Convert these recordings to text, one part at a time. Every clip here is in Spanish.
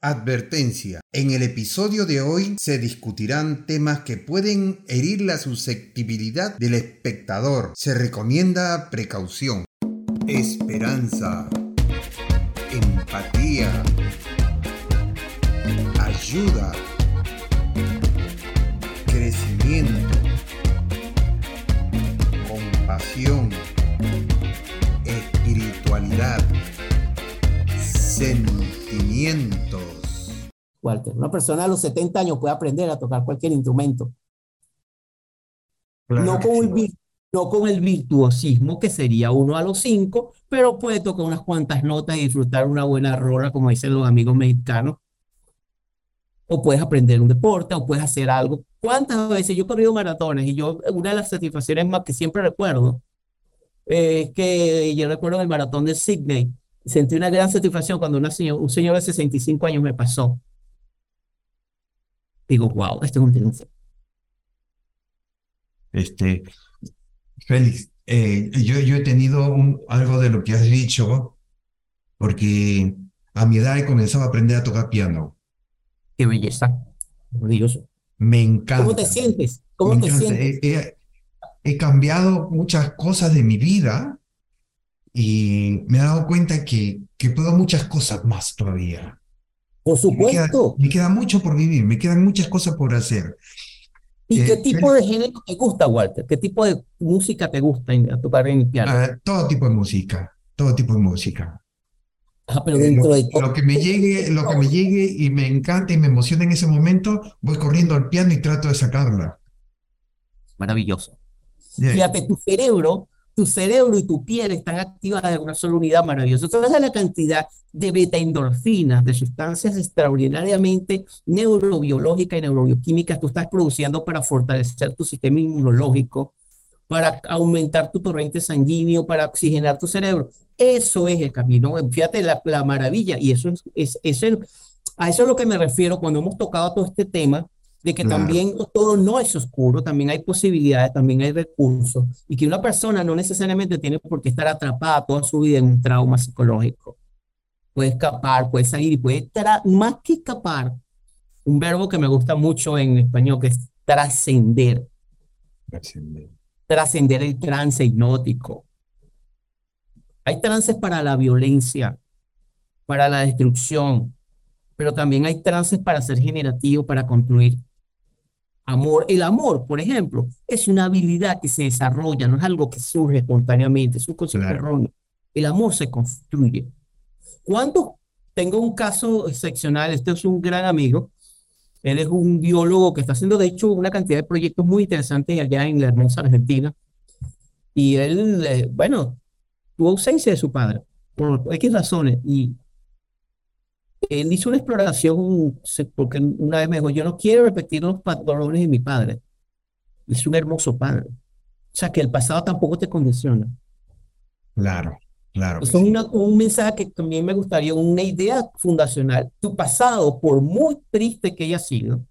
Advertencia. En el episodio de hoy se discutirán temas que pueden herir la susceptibilidad del espectador. Se recomienda precaución. Esperanza. Empatía. Ayuda. Crecimiento. Walter, una persona a los 70 años puede aprender a tocar cualquier instrumento. Claro no, con sí. el, no con el virtuosismo que sería uno a los cinco, pero puede tocar unas cuantas notas y disfrutar una buena rola, como dicen los amigos mexicanos. O puedes aprender un deporte, o puedes hacer algo. ¿Cuántas veces yo he corrido maratones y yo, una de las satisfacciones más que siempre recuerdo eh, es que yo recuerdo el maratón de Sydney. Sentí una gran satisfacción cuando una señor- un señor de 65 años me pasó. Digo, wow, este es un triunfo. Este, Félix, eh, yo, yo he tenido un- algo de lo que has dicho, porque a mi edad he comenzado a aprender a tocar piano. Qué belleza. Maravilloso. Me encanta. ¿Cómo te sientes? ¿Cómo me te encanta. sientes? He, he- he cambiado muchas cosas de mi vida y me he dado cuenta que, que puedo muchas cosas más todavía. Por Me queda, supuesto. me queda mucho por vivir, me quedan muchas cosas por hacer. ¿Y Eh, qué tipo de género te gusta, Walter? ¿Qué tipo de música te gusta en- tocar en el piano? Ah, todo tipo de música, todo tipo de música. Ah, pero Eh, dentro lo, de todo. lo que me llegue, lo que me llegue y me encanta y me emociona en ese momento, voy corriendo al piano y trato de sacarla. Maravilloso. Yeah. Fíjate, tu cerebro, tu cerebro y tu piel están activadas en una sola unidad maravillosa. ¿Sabes la cantidad de beta-endorfinas, de sustancias extraordinariamente neurobiológicas y neurobioquímicas que tú estás produciendo para fortalecer tu sistema inmunológico, para aumentar tu torrente sanguíneo, para oxigenar tu cerebro? Eso es el camino. Fíjate la, la maravilla. Y eso es, es, es el- a eso es lo que me refiero cuando hemos tocado todo este tema de que Claro. también todo no es oscuro, también hay posibilidades, también hay recursos, y que una persona no necesariamente tiene por qué estar atrapada toda su vida en un trauma psicológico. Puede escapar, puede salir y puede, tra- más que escapar, un verbo que me gusta mucho en español, que es trascender, trascender el trance hipnótico. Hay trances para la violencia, para la destrucción, pero también hay trances para ser generativo, para construir. Amor, el amor, por ejemplo, es una habilidad que se desarrolla, no es algo que surge espontáneamente, es un concepto Claro. erróneo. El amor se construye. Cuando tengo un caso excepcional, este es un gran amigo, él es un biólogo que está haciendo, de hecho, una cantidad de proyectos muy interesantes allá en la hermosa Argentina. Y él, eh, bueno, tuvo ausencia de su padre, por X razones, y él hizo una exploración, porque una vez me dijo, yo no quiero repetir los patrones de mi padre. Es un hermoso padre. O sea, que el pasado tampoco te condiciona. Claro, claro. es una- un mensaje que también me gustaría, una idea fundacional. Tu pasado, por muy triste que haya sido,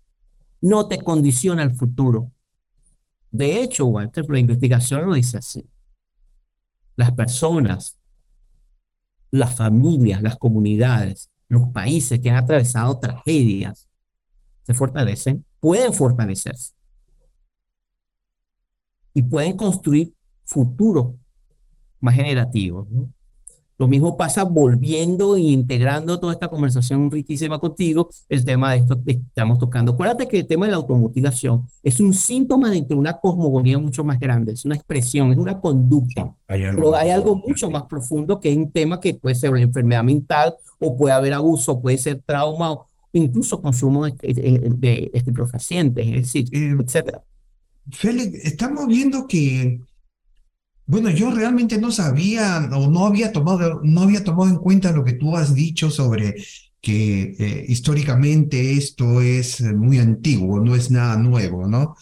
no te condiciona al futuro. De hecho, Walter, la investigación lo dice así. Las personas, las familias, las comunidades, los países que han atravesado tragedias, se fortalecen, pueden fortalecerse y pueden construir futuros más generativos. Lo mismo pasa volviendo e integrando toda esta conversación riquísima contigo, el tema de esto que estamos tocando. Acuérdate que el tema de la automutilación es un síntoma dentro de una cosmogonía mucho más grande, es una expresión, es una conducta. Hay algo Pero hay algo mucho más profundo que es un tema que puede ser una enfermedad mental o puede haber abuso, puede ser trauma o incluso consumo de, de, de estupefacientes, es decir, Eh, etcétera. Félix, estamos viendo que, bueno, yo realmente no sabía o no había tomado, no había tomado en cuenta lo que tú has dicho sobre que eh, históricamente esto es muy antiguo, no es nada nuevo, ¿no?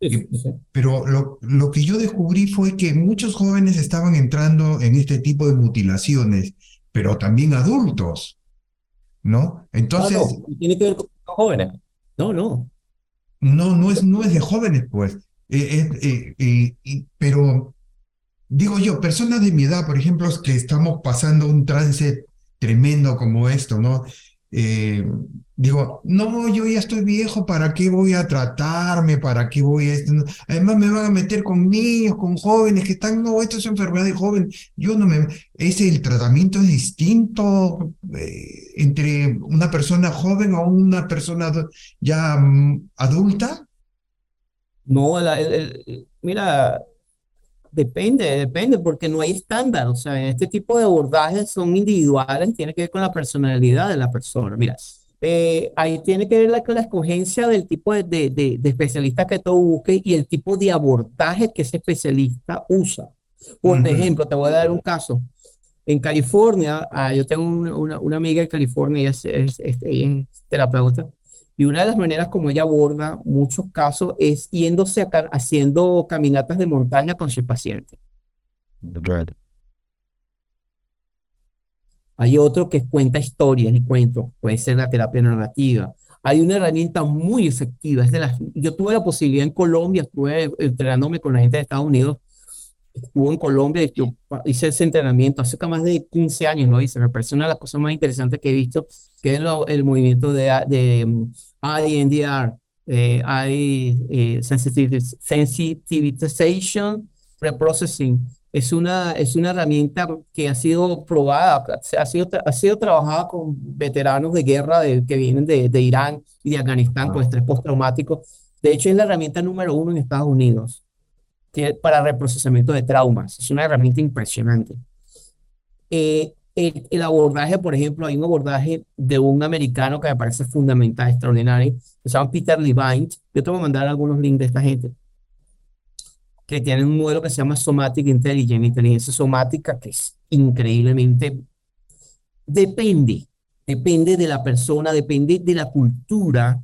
Sí, sí, sí. Pero lo, lo que yo descubrí fue que muchos jóvenes estaban entrando en este tipo de mutilaciones, pero también adultos, ¿no? Ah, Entonces, no tiene que ver con jóvenes. No, no. No, no es, no es de jóvenes, pues. Eh, eh, eh, pero digo yo, personas de mi edad, por ejemplo, que estamos pasando un trance tremendo como esto, ¿no? eh, digo, no, yo ya estoy viejo, ¿para qué voy a tratarme? ¿Para qué voy a...? Además me van a meter con niños, con jóvenes que están, no, esto es enfermedad de joven, yo no me... ¿Es el tratamiento es distinto eh, entre una persona joven o una persona ya mm, adulta? No, mira, depende, depende, porque no hay estándar. O sea, este tipo de abordajes son individuales, tiene que ver con la personalidad de la persona. Mira, eh, ahí tiene que ver la, la escogencia del tipo de, de, de, especialista que tú busques y el tipo de abordaje que ese especialista usa. Por ejemplo, te voy a dar un caso. En California, ah, yo tengo una, una, amiga en California, ella es, es, es, es terapeuta, y una de las maneras como ella aborda muchos casos es yéndose a, haciendo caminatas de montaña con su paciente. Hay otro que cuenta historias y cuentos, puede ser la terapia narrativa. Hay una herramienta muy efectiva. Es de las, yo tuve la posibilidad en Colombia, estuve entrenándome con la gente de Estados Unidos estuvo en Colombia, yo hice ese entrenamiento hace más de 15 años, lo hice, me parece una de las cosas más interesantes que he visto, que es el movimiento de, de um, INDR, eh, I, eh, Sensitization Preprocessing. Es una, es una herramienta que ha sido probada, ha sido, ha sido trabajada con veteranos de guerra de, que vienen de, de Irán y de Afganistán con estrés postraumático. De hecho, es la herramienta número uno en Estados Unidos para reprocesamiento de traumas. Es una herramienta impresionante. Eh, el, abordaje, por ejemplo, hay un abordaje de un americano que me parece fundamental, extraordinario, que se llama Peter Levine. Yo te voy a mandar algunos links de esta gente, que tiene un modelo que se llama Somatic Intelligence, inteligencia somática, que es increíblemente... Depende, depende de la persona, depende de la cultura.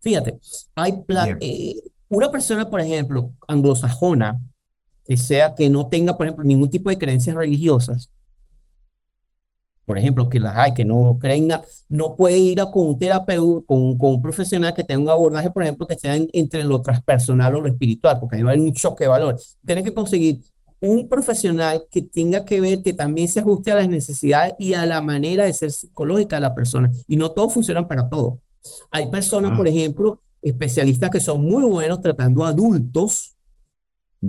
Fíjate, hay eh, una persona, por ejemplo, anglosajona, que sea que no tenga, por ejemplo, ningún tipo de creencias religiosas, por ejemplo, que las hay, que no creen nada, no puede ir a con un terapeuta, con, con, un profesional que tenga un abordaje, por ejemplo, que sea entre lo transpersonal o lo espiritual, porque ahí va a haber un choque de valor. Tiene que conseguir un profesional que tenga que ver, que también se ajuste a las necesidades y a la manera de ser psicológica de la persona. Y no todos funcionan para todo. Hay personas, ah. por ejemplo, especialistas que son muy buenos tratando adultos,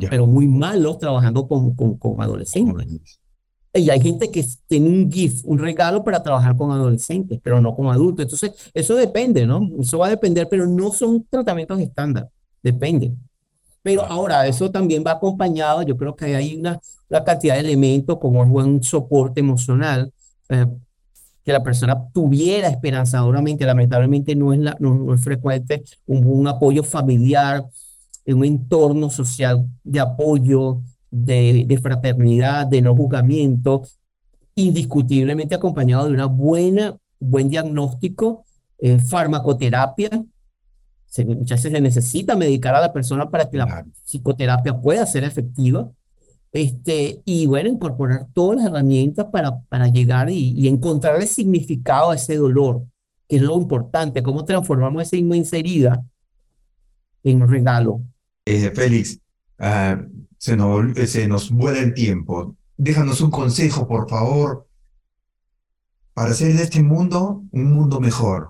pero muy malos trabajando con, con, con adolescentes. Y hay gente que tiene un gift, un regalo para trabajar con adolescentes, pero no con adultos. Entonces, eso depende, ¿no? Eso va a depender, pero no son tratamientos estándar. Depende. Pero ahora, eso también va acompañado, yo creo que hay una, una cantidad de elementos como un buen soporte emocional, eh, que la persona tuviera esperanzadoramente, lamentablemente no es, la, no, es frecuente, un, un, apoyo familiar, un entorno social de apoyo, de, de fraternidad, de no juzgamiento, indiscutiblemente acompañado de una buena, buen diagnóstico, eh, farmacoterapia. Se, muchas veces se necesita medicar a la persona para que la psicoterapia pueda ser efectiva este, y bueno, incorporar todas las herramientas para, para llegar y, encontrar el significado a ese dolor, que es lo importante, cómo transformamos esa inmensa herida en un regalo. Eh, Félix, ah, se, nos, se nos vuela el tiempo. Déjanos un consejo, por favor, para hacer de este mundo un mundo mejor.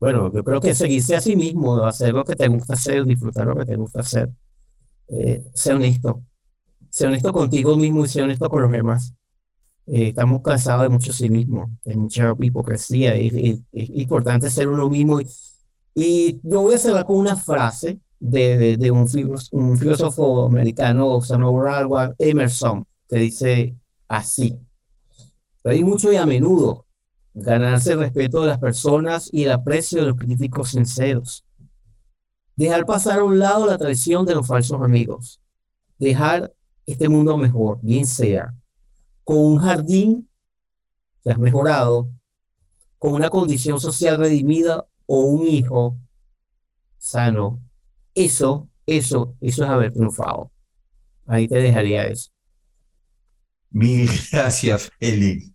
Bueno, yo creo que seguirse a sí mismo, hacer lo que te gusta hacer, disfrutar lo que te gusta hacer eh, sé honesto. Sé honesto contigo mismo y sé honesto con los demás. Eh, estamos cansados de mucho cinismo, de mucha hipocresía. Es, importante ser uno mismo. Y, yo voy a cerrar con una frase de, un, filósofo, americano, Samuel Emerson, que dice así. Hay mucho y a menudo ganarse el respeto de las personas y el aprecio de los críticos sinceros Dejar pasar a un lado la traición de los falsos amigos. Dejar este mundo mejor, bien sea con un jardín que has mejorado, con una condición social redimida o un hijo sano. Eso, eso, eso es haber triunfado. Ahí te dejaría eso. Mil gracias, Félix.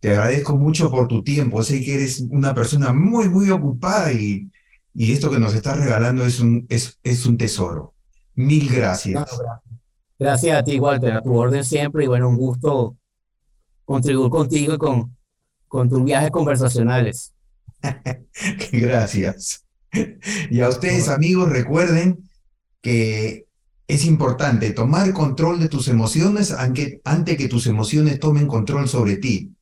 Te agradezco mucho por tu tiempo. Sé que eres una persona muy, muy ocupada y y esto que nos estás regalando es un, es, es un tesoro. Mil gracias. gracias a ti, Walter, a tu orden siempre. Y bueno, un gusto contribuir contigo y con, con tus viajes conversacionales. Gracias. Y a ustedes, amigos, recuerden que es importante tomar control de tus emociones antes que tus emociones tomen control sobre ti.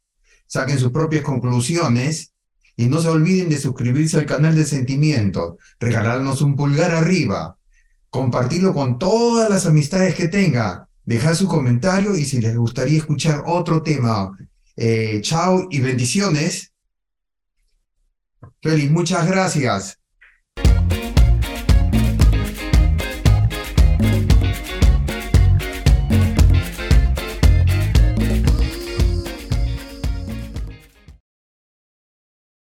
Saquen sus propias conclusiones y no se olviden de suscribirse al canal de Sentimiento, regalarnos un pulgar arriba, compartirlo con todas las amistades que tenga, dejar su comentario y si les gustaría escuchar otro tema. Eh, chao y bendiciones. Feliz, muchas gracias.